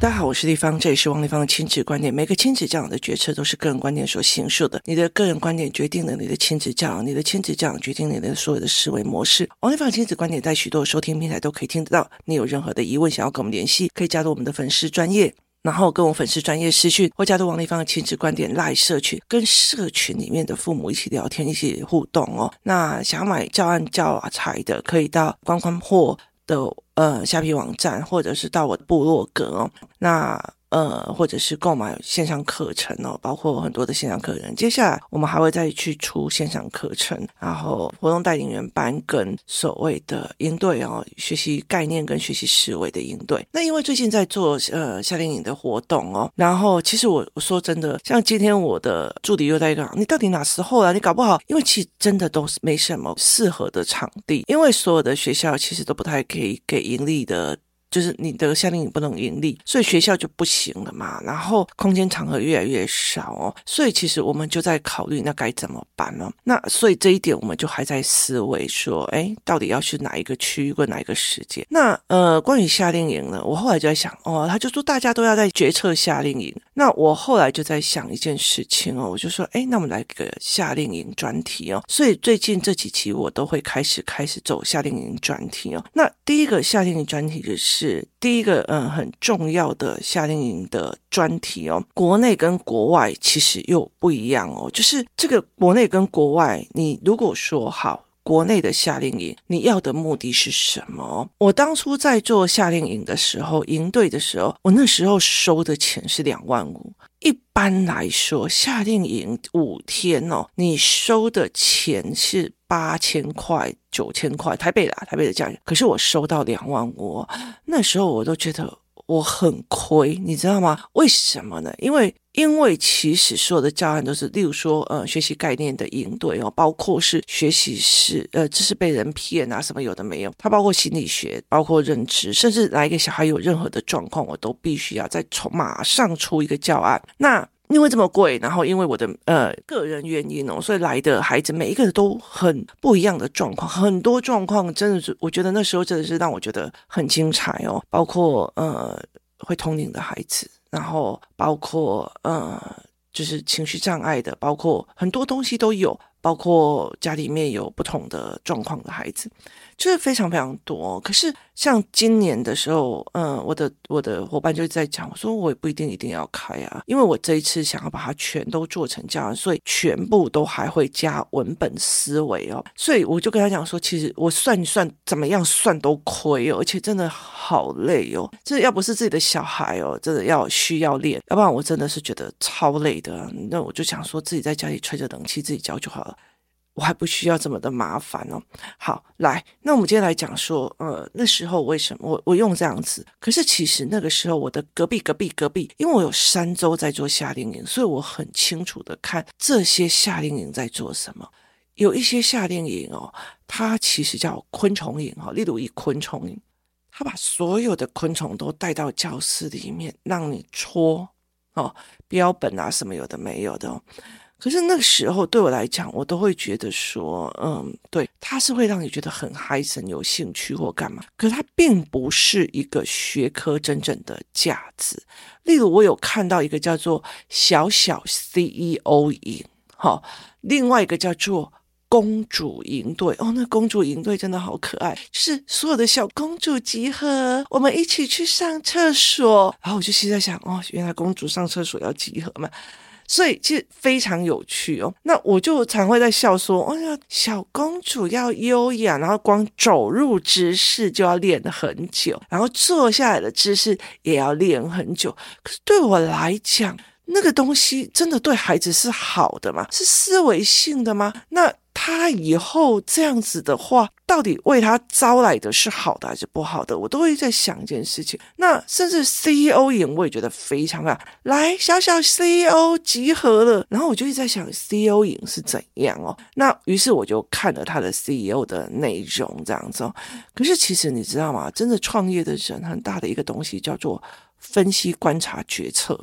大家好，我是丽芳，这里是王丽芳的亲子观点。每个亲子教养的决策都是个人观点所形塑的，你的个人观点决定了你的亲子教养，你的亲子教养决定你的所有的思维模式。王丽芳亲子观点在许多收听平台都可以听得到。你有任何的疑问想要跟我们联系，可以加入我们的粉丝专业，然后跟我粉丝专业私讯，或加入王丽芳的亲子观点 Live 社群，跟社群里面的父母一起聊天，一起互动哦。那想要买教案教材的，可以到观光货的。呃，虾皮网站，或者是到我的部落格，那。呃，或者是购买线上课程哦，包括很多的线上课程。接下来我们还会再去出线上课程，然后活动带领员班跟所谓的应对哦，学习概念跟学习思维的应对。那因为最近在做呃夏令营的活动哦，然后其实我我说真的，像今天我的助理又在讲，你到底哪时候啊？你搞不好，因为其实真的都是没什么适合的场地，因为所有的学校其实都不太可以给盈利的。就是你的夏令营不能盈利，所以学校就不行了嘛。然后空间场合越来越少哦，所以其实我们就在考虑那该怎么办呢？那所以这一点我们就还在思维说，哎，到底要去哪一个区域或哪一个时间？那呃，关于夏令营呢，我后来就在想，哦，他就说大家都要在决策夏令营。那我后来就在想一件事情哦，我就说，哎，那我们来个夏令营专题哦。所以最近这几期我都会开始开始走夏令营专题哦。那第一个夏令营专题就是。是第一个，嗯，很重要的夏令营的专题哦。国内跟国外其实又不一样哦。就是这个国内跟国外，你如果说好国内的夏令营，你要的目的是什么？我当初在做夏令营的时候，营队的时候，我那时候收的钱是两万五。一般来说，夏令营五天哦，你收的钱是八千块、九千块，台北啦，台北的价钱。可是我收到两万五，那时候我都觉得。我很亏，你知道吗？为什么呢？因为因为其实所有的教案都是，例如说，呃，学习概念的应对哦，包括是学习是呃，知识被人骗啊，什么有的没有，它包括心理学，包括认知，甚至来一个小孩有任何的状况，我都必须要再从马上出一个教案。那因为这么贵，然后因为我的呃个人原因哦，所以来的孩子每一个都很不一样的状况，很多状况真的是，我觉得那时候真的是让我觉得很精彩哦，包括呃会通灵的孩子，然后包括呃就是情绪障碍的，包括很多东西都有，包括家里面有不同的状况的孩子，就是非常非常多。可是。像今年的时候，嗯，我的我的伙伴就在讲，我说我也不一定一定要开啊，因为我这一次想要把它全都做成这样，所以全部都还会加文本思维哦，所以我就跟他讲说，其实我算一算怎么样算都亏哦，而且真的好累哦，这要不是自己的小孩哦，真的要需要练，要不然我真的是觉得超累的。那我就想说自己在家里吹着冷气自己教就好了。我还不需要这么的麻烦哦。好，来，那我们今天来讲说，呃，那时候为什么我我用这样子？可是其实那个时候我的隔壁隔壁隔壁，因为我有三周在做夏令营，所以我很清楚的看这些夏令营在做什么。有一些夏令营哦，它其实叫昆虫营哈，例如以昆虫营，他把所有的昆虫都带到教室里面，让你戳哦，标本啊什么有的没有的哦。可是那个时候对我来讲，我都会觉得说，嗯，对，它是会让你觉得很嗨森、有兴趣或干嘛。可是它并不是一个学科真正的价值。例如，我有看到一个叫做“小小 CEO 营”哈，另外一个叫做“公主营队”。哦，那公主营队真的好可爱，就是所有的小公主集合，我们一起去上厕所。然后我就现在想，哦，原来公主上厕所要集合嘛。所以其实非常有趣哦。那我就常会在笑说：“哎呀，小公主要优雅，然后光走路姿势就要练很久，然后坐下来的姿势也要练很久。可是对我来讲，那个东西真的对孩子是好的吗？是思维性的吗？那？”他以后这样子的话，到底为他招来的是好的还是不好的？我都会在想一件事情。那甚至 CEO 营，我也觉得非常啊。来，小小 CEO 集合了，然后我就一直在想 CEO 营是怎样哦。那于是我就看了他的 CEO 的内容，这样子哦。可是其实你知道吗？真的创业的人很大的一个东西叫做分析、观察、决策。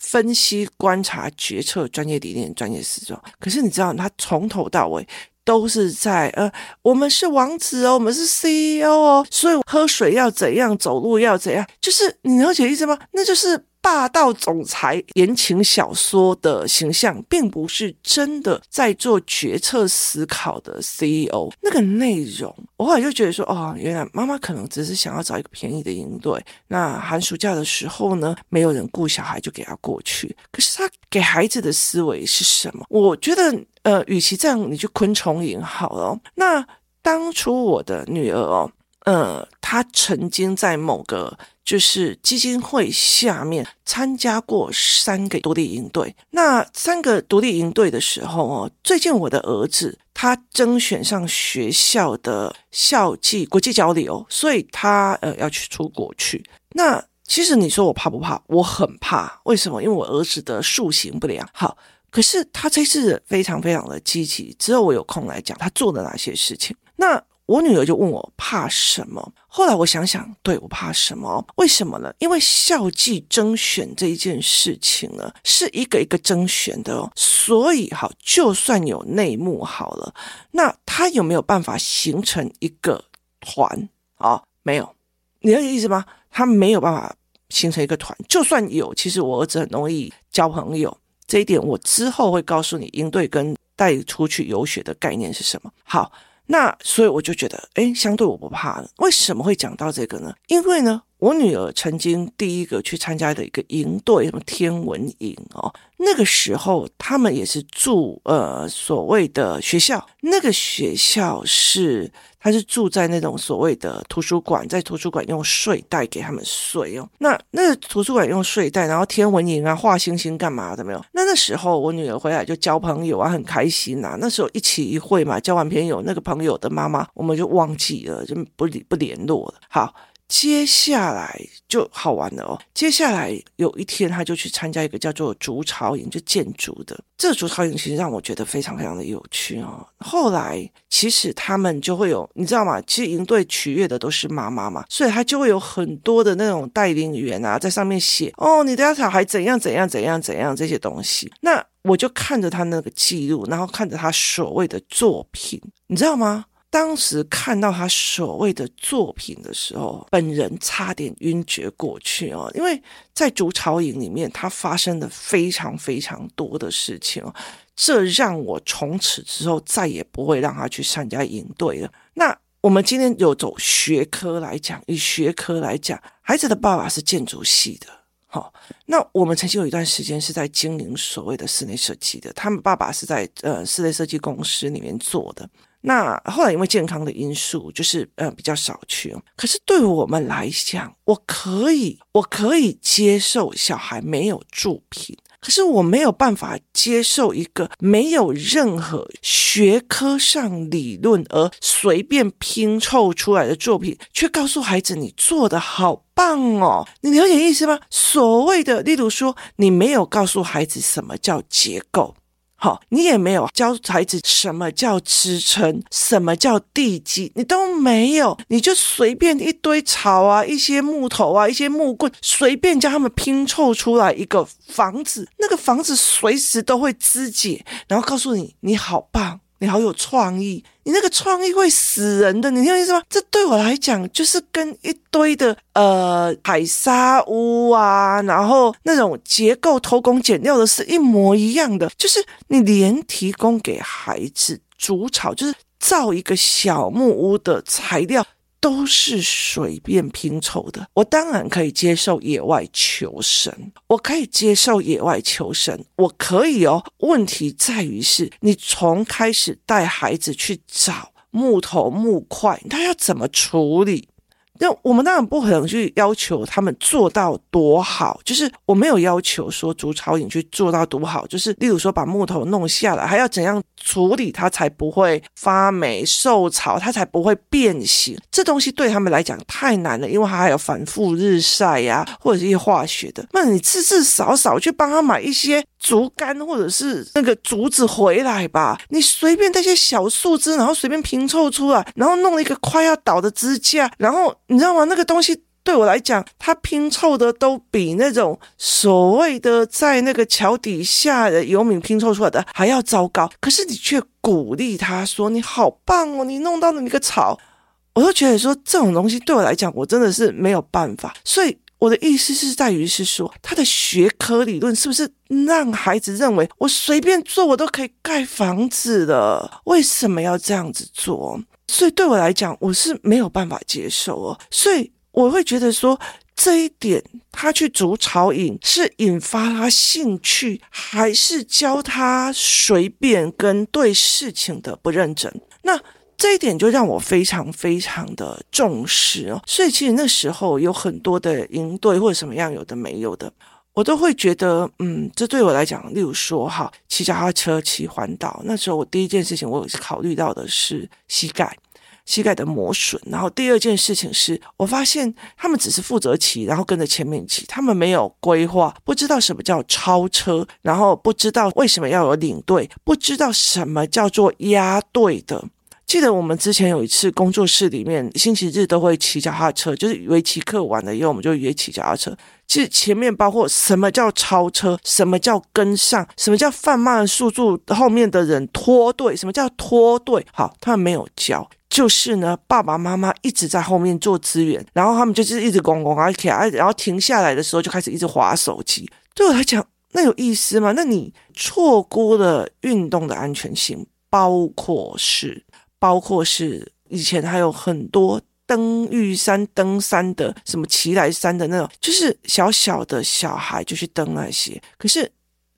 分析、观察、决策，专业理念、专业时装。可是你知道，他从头到尾都是在呃，我们是王子哦，我们是 CEO 哦，所以喝水要怎样，走路要怎样，就是你了解意思吗？那就是。霸道总裁言情小说的形象，并不是真的在做决策思考的 CEO。那个内容，我后来就觉得说，哦，原来妈妈可能只是想要找一个便宜的营队。那寒暑假的时候呢，没有人顾小孩，就给他过去。可是他给孩子的思维是什么？我觉得，呃，与其这样，你就昆虫营好了。那当初我的女儿哦。呃，他曾经在某个就是基金会下面参加过三个独立营队。那三个独立营队的时候哦，最近我的儿子他甄选上学校的校际国际交流，所以他呃要去出国去。那其实你说我怕不怕？我很怕。为什么？因为我儿子的素行不良。好，可是他这次非常非常的积极。只有我有空来讲他做了哪些事情。那。我女儿就问我怕什么？后来我想想，对，我怕什么？为什么呢？因为校际甄选这一件事情呢，是一个一个甄选的哦，所以好，就算有内幕好了，那他有没有办法形成一个团啊？哦，没有，你了解意思吗？他没有办法形成一个团，就算有，其实我儿子很容易交朋友，这一点我之后会告诉你，应对跟带出去游学的概念是什么。好。那所以我就觉得，哎，相对我不怕了。为什么会讲到这个呢？因为呢，我女儿曾经第一个去参加的一个营队，什么天文营哦，那个时候他们也是住呃所谓的学校，那个学校是。他是住在那种所谓的图书馆，在图书馆用睡袋给他们睡哦。那那个图书馆用睡袋，然后天文营啊，画星星干嘛的没有？那那时候我女儿回来就交朋友啊，很开心呐、啊。那时候一起一会嘛，交完朋友，那个朋友的妈妈我们就忘记了，就不理不联络了。好。接下来就好玩了哦。接下来有一天，他就去参加一个叫做筑巢营，就建筑的。这个筑巢营其实让我觉得非常非常的有趣哦。后来其实他们就会有，你知道吗？其实营队取悦的都是妈妈嘛，所以他就会有很多的那种带领员啊，在上面写哦，你的家小孩怎样怎样怎样怎样这些东西。那我就看着他那个记录，然后看着他所谓的作品，你知道吗？当时看到他所谓的作品的时候，本人差点晕厥过去哦，因为在竹巢营里面，他发生了非常非常多的事情哦，这让我从此之后再也不会让他去参加营队了。那我们今天有走学科来讲，以学科来讲，孩子的爸爸是建筑系的，好，那我们曾经有一段时间是在经营所谓的室内设计的，他们爸爸是在呃室内设计公司里面做的。那后来因为健康的因素，就是呃比较少去。可是对我们来讲，我可以我可以接受小孩没有作品，可是我没有办法接受一个没有任何学科上理论而随便拼凑出来的作品，却告诉孩子你做的好棒哦，你了解意思吗？所谓的，例如说，你没有告诉孩子什么叫结构。好，你也没有教孩子什么叫支撑，什么叫地基，你都没有，你就随便一堆草啊，一些木头啊，一些木棍，随便将他们拼凑出来一个房子，那个房子随时都会肢解，然后告诉你你好棒。你好有创意，你那个创意会死人的，你听我意思吗？这对我来讲就是跟一堆的呃海沙屋啊，然后那种结构偷工减料的是一模一样的，就是你连提供给孩子筑巢，就是造一个小木屋的材料。都是随便拼凑的。我当然可以接受野外求生，我可以接受野外求生，我可以哦。问题在于是，你从开始带孩子去找木头木块，他要怎么处理？那我们当然不可能去要求他们做到多好，就是我没有要求说竹草影去做到多好，就是例如说把木头弄下来，还要怎样处理它才不会发霉受潮，它才不会变形。这东西对他们来讲太难了，因为它还有反复日晒呀、或者是一些化学的。那你至至少少去帮他买一些。竹竿或者是那个竹子回来吧，你随便带些小树枝，然后随便拼凑出来，然后弄了一个快要倒的支架，然后你知道吗？那个东西。对我来讲，他拼凑的都比那种所谓的在那个桥底下的游民拼凑出来的还要糟糕。可是你却鼓励他说：“你好棒哦，你弄到了那个草。”我都觉得说这种东西对我来讲，我真的是没有办法。所以我的意思是在于是说，他的学科理论是不是让孩子认为我随便做我都可以盖房子的？为什么要这样子做？所以对我来讲，我是没有办法接受哦。所以我会觉得说，这一点他去筑巢营是引发他兴趣，还是教他随便跟对事情的不认真？那。这一点就让我非常非常的重视哦，所以其实那时候有很多的营队或者什么样有的没有的，我都会觉得，嗯，这对我来讲，例如说哈，骑脚踏车骑环岛，那时候我第一件事情我考虑到的是膝盖，膝盖的磨损，然后第二件事情是我发现他们只是负责骑，然后跟着前面骑，他们没有规划，不知道什么叫超车，然后不知道为什么要有领队，不知道什么叫做压队的。记得我们之前有一次工作室里面，星期日都会骑脚踏车，就是围棋课完了以后，我们就约骑脚踏车。其实前面包括什么叫超车，什么叫跟上，什么叫放慢速度，后面的人脱队，什么叫脱队？好，他们没有教，就是呢，爸爸妈妈一直在后面做资源，然后他们就是一直咣咣而且然后停下来的时候就开始一直滑手机。对我来讲，那有意思吗？那你错估了运动的安全性，包括是。包括是以前还有很多登玉山、登山的，什么奇莱山的那种，就是小小的小孩就去登那些。可是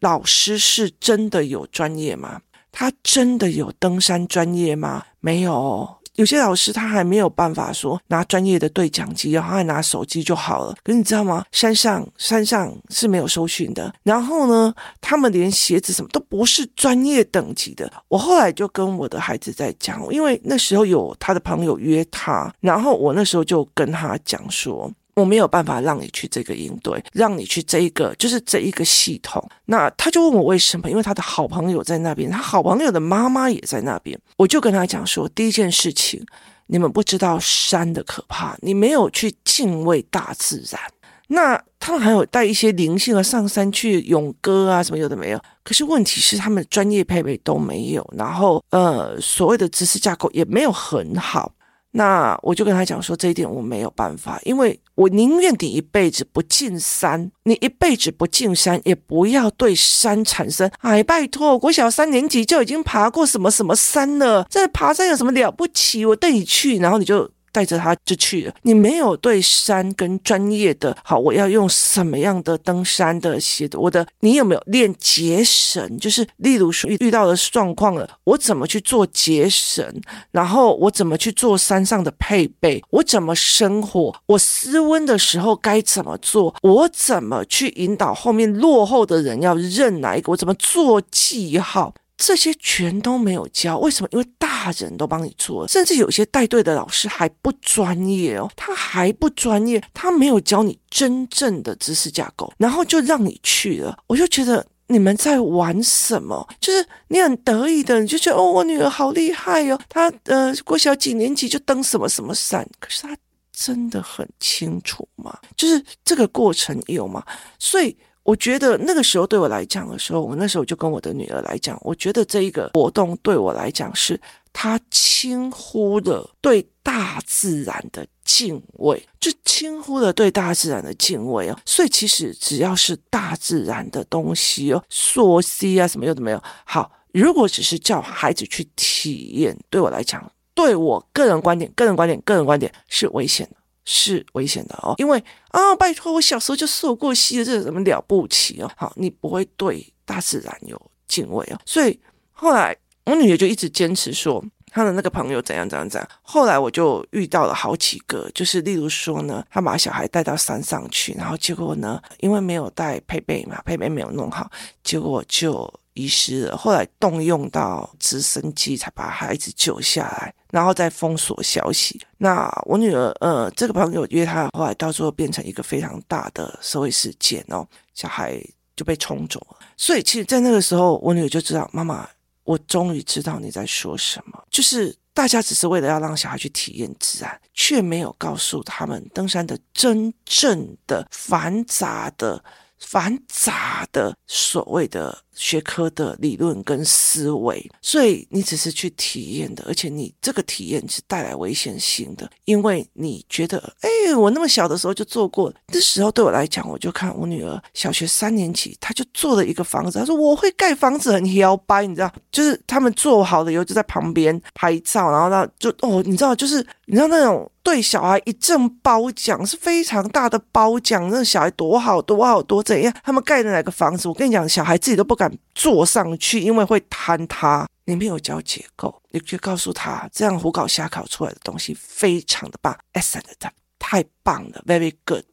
老师是真的有专业吗？他真的有登山专业吗？没有。有些老师他还没有办法说拿专业的对讲机，然后还拿手机就好了。可是你知道吗？山上山上是没有收讯的。然后呢，他们连鞋子什么都不是专业等级的。我后来就跟我的孩子在讲，因为那时候有他的朋友约他，然后我那时候就跟他讲说。我没有办法让你去这个应对，让你去这一个，就是这一个系统。那他就问我为什么？因为他的好朋友在那边，他好朋友的妈妈也在那边。我就跟他讲说，第一件事情，你们不知道山的可怕，你没有去敬畏大自然。那他们还有带一些灵性的上山去咏歌啊，什么有的没有。可是问题是，他们专业配备都没有，然后呃，所谓的知识架构也没有很好。那我就跟他讲说，这一点我没有办法，因为我宁愿你一辈子不进山，你一辈子不进山，也不要对山产生。哎，拜托，国小三年级就已经爬过什么什么山了，这爬山有什么了不起？我带你去，然后你就。带着他就去了。你没有对山跟专业的好，我要用什么样的登山的鞋子？我的，你有没有练结绳？就是例如说遇遇到的状况了，我怎么去做结绳？然后我怎么去做山上的配备？我怎么生火？我失温的时候该怎么做？我怎么去引导后面落后的人要认哪一个？我怎么做记号？这些全都没有教，为什么？因为大人都帮你做了，甚至有些带队的老师还不专业哦，他还不专业，他没有教你真正的知识架构，然后就让你去了。我就觉得你们在玩什么？就是你很得意的，你就觉得哦，我女儿好厉害哦，她呃，国小几年级就登什么什么山，可是她真的很清楚吗？就是这个过程有吗？所以。我觉得那个时候对我来讲的时候，我那时候就跟我的女儿来讲，我觉得这一个活动对我来讲是她轻忽了对大自然的敬畏，就轻忽了对大自然的敬畏哦。所以其实只要是大自然的东西哦，溯溪啊什么有的没有。好，如果只是叫孩子去体验，对我来讲，对我个人观点、个人观点、个人观点是危险的。是危险的哦，因为啊，拜托，我小时候就受过溪了，这有什么了不起哦？好，你不会对大自然有敬畏哦，所以后来我女儿就一直坚持说她的那个朋友怎样怎样怎样。后来我就遇到了好几个，就是例如说呢，他把小孩带到山上去，然后结果呢，因为没有带配备嘛，配备没有弄好，结果就。遗失了，后来动用到直升机才把孩子救下来，然后再封锁消息。那我女儿，呃，这个朋友约她，后来到最后变成一个非常大的社会事件哦，小孩就被冲走了。所以，其实，在那个时候，我女儿就知道，妈妈，我终于知道你在说什么，就是大家只是为了要让小孩去体验自然，却没有告诉他们登山的真正的繁杂的。繁杂的所谓的学科的理论跟思维，所以你只是去体验的，而且你这个体验是带来危险性的，因为你觉得，哎，我那么小的时候就做过，那时候对我来讲，我就看我女儿小学三年级，她就做了一个房子，她说我会盖房子很摇摆，你知道，就是他们做好了以后就在旁边拍照，然后呢就哦，你知道，就是你知道那种。对小孩一阵褒奖是非常大的褒奖，那小孩多好多好多怎样？他们盖的哪个房子？我跟你讲，小孩自己都不敢坐上去，因为会坍塌。里面有教结构，你就告诉他，这样胡搞瞎搞出来的东西非常的棒，excellent，太棒了，very good。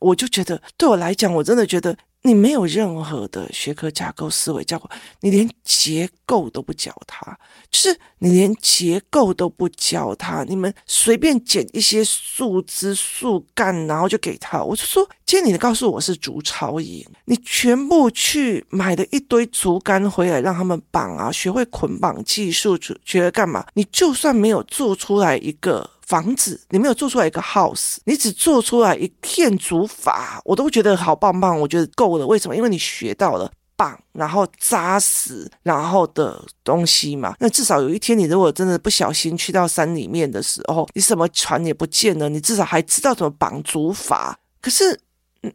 我就觉得，对我来讲，我真的觉得。你没有任何的学科架构思维教过，你连结构都不教他，就是你连结构都不教他，你们随便捡一些树枝、树干，然后就给他。我就说，今天你告诉我是竹巢营，你全部去买了一堆竹竿回来，让他们绑啊，学会捆绑技术，学会干嘛？你就算没有做出来一个。房子，你没有做出来一个 house，你只做出来一片竹筏，我都觉得好棒棒，我觉得够了。为什么？因为你学到了棒，然后扎实，然后的东西嘛。那至少有一天，你如果真的不小心去到山里面的时候，你什么船也不见了，你至少还知道怎么绑竹筏。可是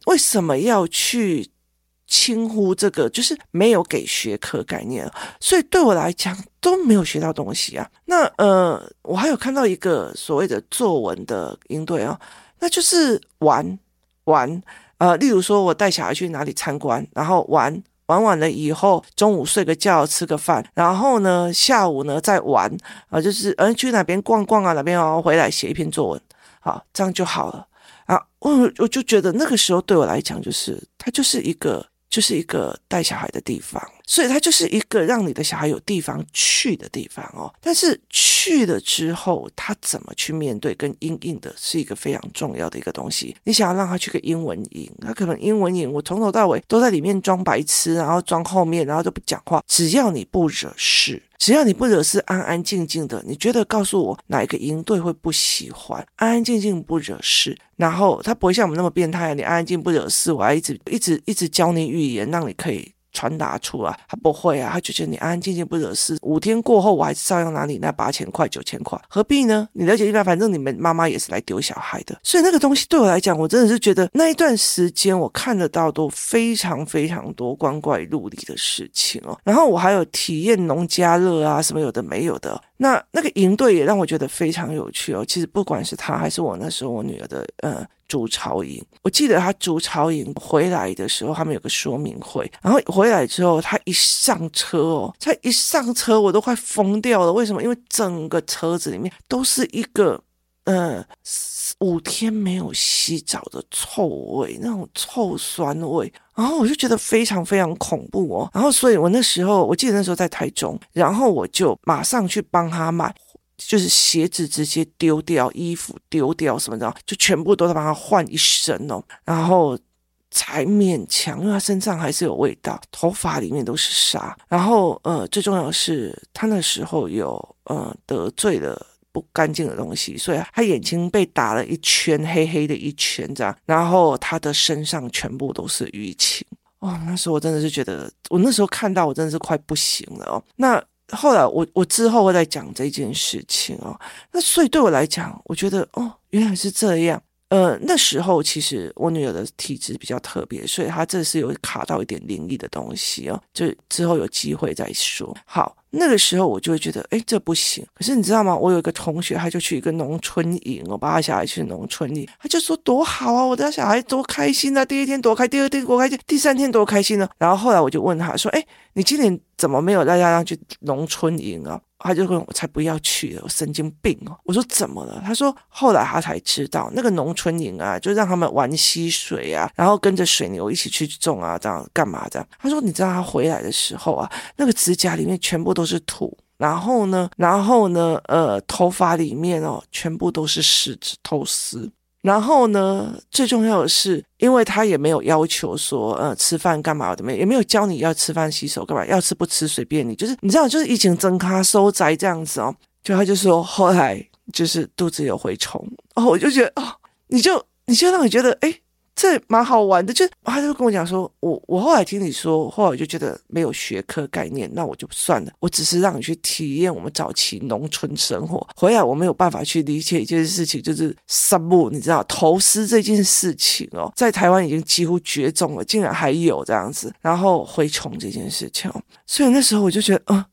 为什么要去？轻忽这个就是没有给学科概念，所以对我来讲都没有学到东西啊。那呃，我还有看到一个所谓的作文的应对啊，那就是玩玩呃，例如说我带小孩去哪里参观，然后玩玩完了以后，中午睡个觉吃个饭，然后呢下午呢再玩啊、就是嗯去哪边逛逛啊，哪边哦回来写一篇作文，好这样就好了啊。我我就觉得那个时候对我来讲，就是它就是一个。就是一个带小孩的地方，所以它就是一个让你的小孩有地方去的地方哦。但是去了之后，他怎么去面对跟因应的，是一个非常重要的一个东西。你想要让他去个英文营，他可能英文营我从头到尾都在里面装白痴，然后装后面，然后都不讲话。只要你不惹事。只要你不惹事，安安静静的，你觉得告诉我哪一个营队会不喜欢？安安静静不惹事，然后他不会像我们那么变态，你安安静不惹事，我还一直一直一直教你语言，让你可以。传达出来，他不会啊，他就觉得你安安静静不惹事。五天过后，我还是照样拿你那八千块、九千块，何必呢？你了解一般，反正你们妈妈也是来丢小孩的，所以那个东西对我来讲，我真的是觉得那一段时间我看得到都非常非常多光怪陆离的事情哦。然后我还有体验农家乐啊，什么有的没有的。那那个营队也让我觉得非常有趣哦。其实不管是他还是我那时候我女儿的，呃。竹巢营，我记得他竹巢营回来的时候，他们有个说明会，然后回来之后，他一上车哦，他一上车，我都快疯掉了。为什么？因为整个车子里面都是一个，呃，五天没有洗澡的臭味，那种臭酸味，然后我就觉得非常非常恐怖哦。然后，所以我那时候，我记得那时候在台中，然后我就马上去帮他买。就是鞋子直接丢掉，衣服丢掉什么的，就全部都在帮他换一身哦，然后才勉强，因为他身上还是有味道，头发里面都是沙，然后呃，最重要的是他那时候有呃得罪了不干净的东西，所以他眼睛被打了一圈黑黑的一圈这样，然后他的身上全部都是淤青。哦，那时候我真的是觉得，我那时候看到我真的是快不行了哦，那。后来我我之后会再讲这件事情哦，那所以对我来讲，我觉得哦，原来是这样。呃，那时候其实我女儿的体质比较特别，所以她这是有卡到一点灵异的东西哦，就之后有机会再说。好，那个时候我就会觉得，哎，这不行。可是你知道吗？我有一个同学，他就去一个农村营，我把他小孩去农村营，他就说多好啊，我的小孩多开心啊，第一天多开，第二天多开心，第三天多开心呢。然后后来我就问他说，哎，你今年怎么没有带他去农村营啊？他就说：“我才不要去了，我神经病哦！”我说：“怎么了？”他说：“后来他才知道，那个农村营啊，就让他们玩溪水啊，然后跟着水牛一起去种啊，这样干嘛这样？”他说：“你知道他回来的时候啊，那个指甲里面全部都是土，然后呢，然后呢，呃，头发里面哦，全部都是虱子、头丝。”然后呢，最重要的是，因为他也没有要求说，呃，吃饭干嘛的，没也没有教你要吃饭洗手干嘛，要吃不吃随便你，就是你知道，就是疫情增咖收宅这样子哦。就他就说后来就是肚子有蛔虫，哦，我就觉得哦，你就你就让你觉得哎。这蛮好玩的，就他就跟我讲说，我我后来听你说，后来我就觉得没有学科概念，那我就算了，我只是让你去体验我们早期农村生活。回来我没有办法去理解一件事情，就是山木，你知道头丝这件事情哦，在台湾已经几乎绝种了，竟然还有这样子，然后蛔虫这件事情，所以那时候我就觉得，嗯，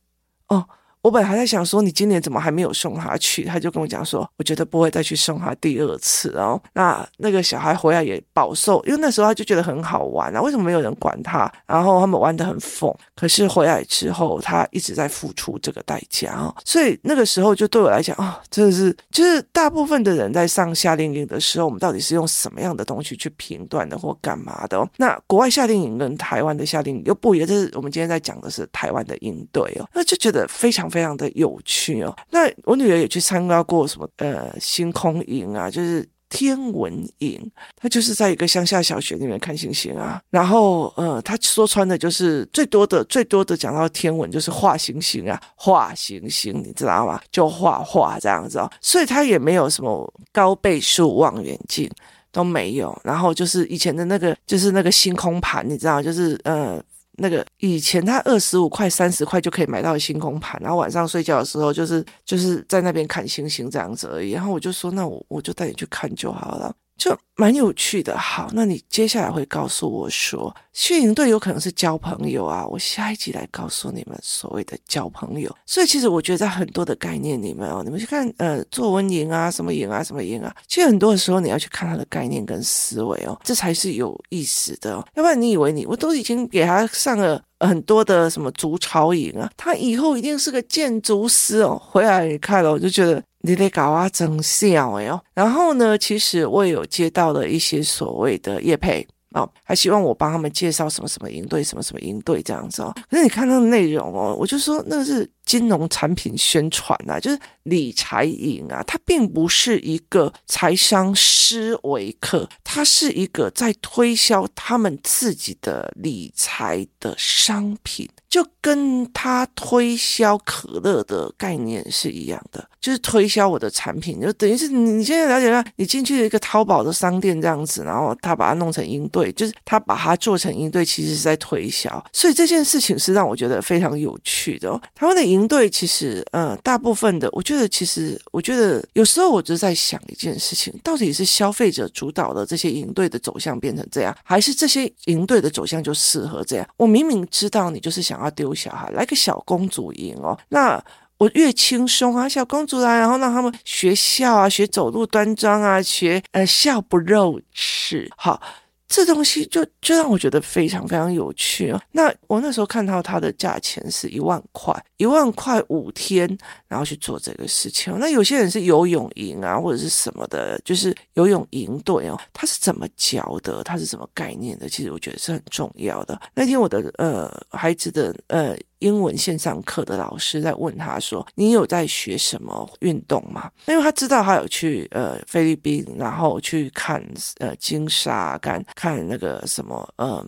哦。我本来还在想说，你今年怎么还没有送他去？他就跟我讲说，我觉得不会再去送他第二次。然后那那个小孩回来也饱受，因为那时候他就觉得很好玩啊，为什么没有人管他？然后他们玩得很疯。可是回来之后，他一直在付出这个代价哦。所以那个时候就对我来讲啊，真的是就是大部分的人在上夏令营的时候，我们到底是用什么样的东西去评断的或干嘛的？哦那国外夏令营跟台湾的夏令营又不一样。这是我们今天在讲的是台湾的应对哦，那就觉得非常非常的有趣哦，那我女儿也去参加过什么呃星空营啊，就是天文营，她就是在一个乡下小学里面看星星啊。然后呃，她说穿的就是最多的最多的讲到天文就是画星星啊，画星星，你知道吗？就画画这样子哦。所以她也没有什么高倍数望远镜都没有。然后就是以前的那个就是那个星空盘，你知道，就是呃。那个以前他二十五块、三十块就可以买到星空盘，然后晚上睡觉的时候就是就是在那边看星星这样子而已。然后我就说，那我我就带你去看就好了。就蛮有趣的，好，那你接下来会告诉我说，去营队有可能是交朋友啊，我下一集来告诉你们所谓的交朋友。所以其实我觉得在很多的概念里面哦，你们去看呃作文营啊，什么营啊，什么营啊，其实很多的时候你要去看他的概念跟思维哦，这才是有意思的哦。要不然你以为你我都已经给他上了很多的什么筑巢营啊，他以后一定是个建筑师哦，回来看了我就觉得。你得搞啊，真笑哎哟！然后呢，其实我也有接到了一些所谓的业配哦，还希望我帮他们介绍什么什么营队，什么什么营队这样子哦。可是你看那个内容哦，我就说那是金融产品宣传啊，就是理财营啊，它并不是一个财商思维课，它是一个在推销他们自己的理财的商品。就跟他推销可乐的概念是一样的，就是推销我的产品，就等于是你现在了解到，你进去一个淘宝的商店这样子，然后他把它弄成应对，就是他把它做成应对，其实是在推销。所以这件事情是让我觉得非常有趣的哦。台湾的营队其实，呃，大部分的，我觉得其实，我觉得有时候我就在想一件事情，到底是消费者主导的这些营队的走向变成这样，还是这些营队的走向就适合这样？我明明知道你就是想。要丢小孩，来个小公主营哦，那我越轻松啊，小公主来，然后让他们学笑啊，学走路端庄啊，学呃笑不露齿，好。这东西就就让我觉得非常非常有趣哦。那我那时候看到它的价钱是一万块，一万块五天，然后去做这个事情。那有些人是游泳营啊，或者是什么的，就是游泳营队哦，他是怎么教的？他是什么概念的？其实我觉得是很重要的。那天我的呃孩子的呃。英文线上课的老师在问他说：“你有在学什么运动吗？”因为他知道他有去呃菲律宾，然后去看呃金沙，看看那个什么嗯。呃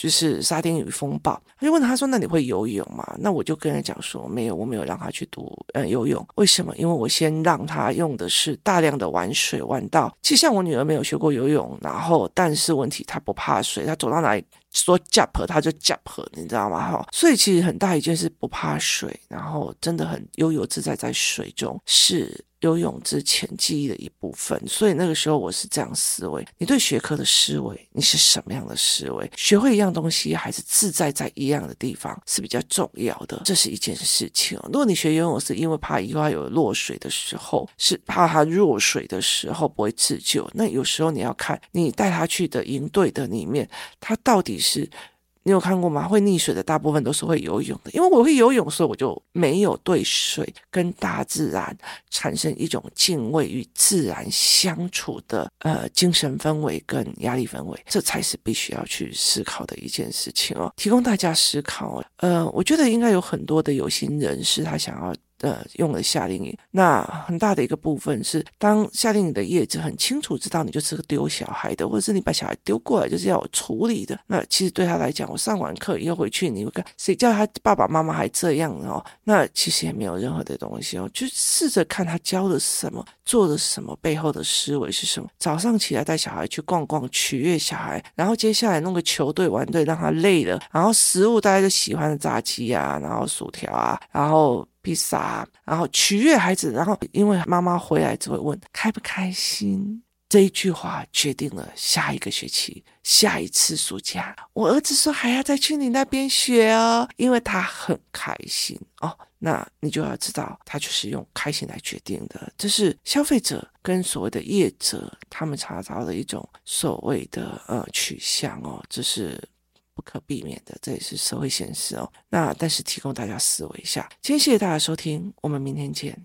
就是沙丁鱼风暴，他就问他说：“那你会游泳吗？”那我就跟他讲说：“没有，我没有让他去读呃游泳。为什么？因为我先让他用的是大量的玩水玩到，其实像我女儿没有学过游泳，然后但是问题她不怕水，她走到哪里说 jump 她就 jump，你知道吗？哈，所以其实很大一件事不怕水，然后真的很悠游自在在水中是。”游泳之前记忆的一部分，所以那个时候我是这样思维：你对学科的思维，你是什么样的思维？学会一样东西，还是自在在一样的地方是比较重要的。这是一件事情。如果你学游泳是因为怕以后有落水的时候，是怕他落水的时候不会自救，那有时候你要看你带他去的营队的里面，他到底是。你有看过吗？会溺水的大部分都是会游泳的，因为我会游泳，所以我就没有对水跟大自然产生一种敬畏与自然相处的呃精神氛围跟压力氛围，这才是必须要去思考的一件事情哦。提供大家思考，呃，我觉得应该有很多的有心人士他想要。呃用了夏令营。那很大的一个部分是，当夏令营的业者很清楚知道你就是个丢小孩的，或者是你把小孩丢过来就是要我处理的。那其实对他来讲，我上完课以后回去，你会看谁叫他爸爸妈妈还这样哦？那其实也没有任何的东西哦，就试着看他教了什么，做的什么，背后的思维是什么。早上起来带小孩去逛逛，取悦小孩，然后接下来弄个球队玩队，让他累了，然后食物大家就喜欢的炸鸡啊，然后薯条啊，然后披萨，然后取悦孩子，然后因为妈妈回来只会问开不开心。这一句话决定了下一个学期、下一次暑假。我儿子说还要再去你那边学哦，因为他很开心哦。那你就要知道，他就是用开心来决定的。这是消费者跟所谓的业者他们查到的一种所谓的呃取向哦，这是不可避免的，这也是社会现实哦。那但是提供大家思维一下。今天谢谢大家收听，我们明天见。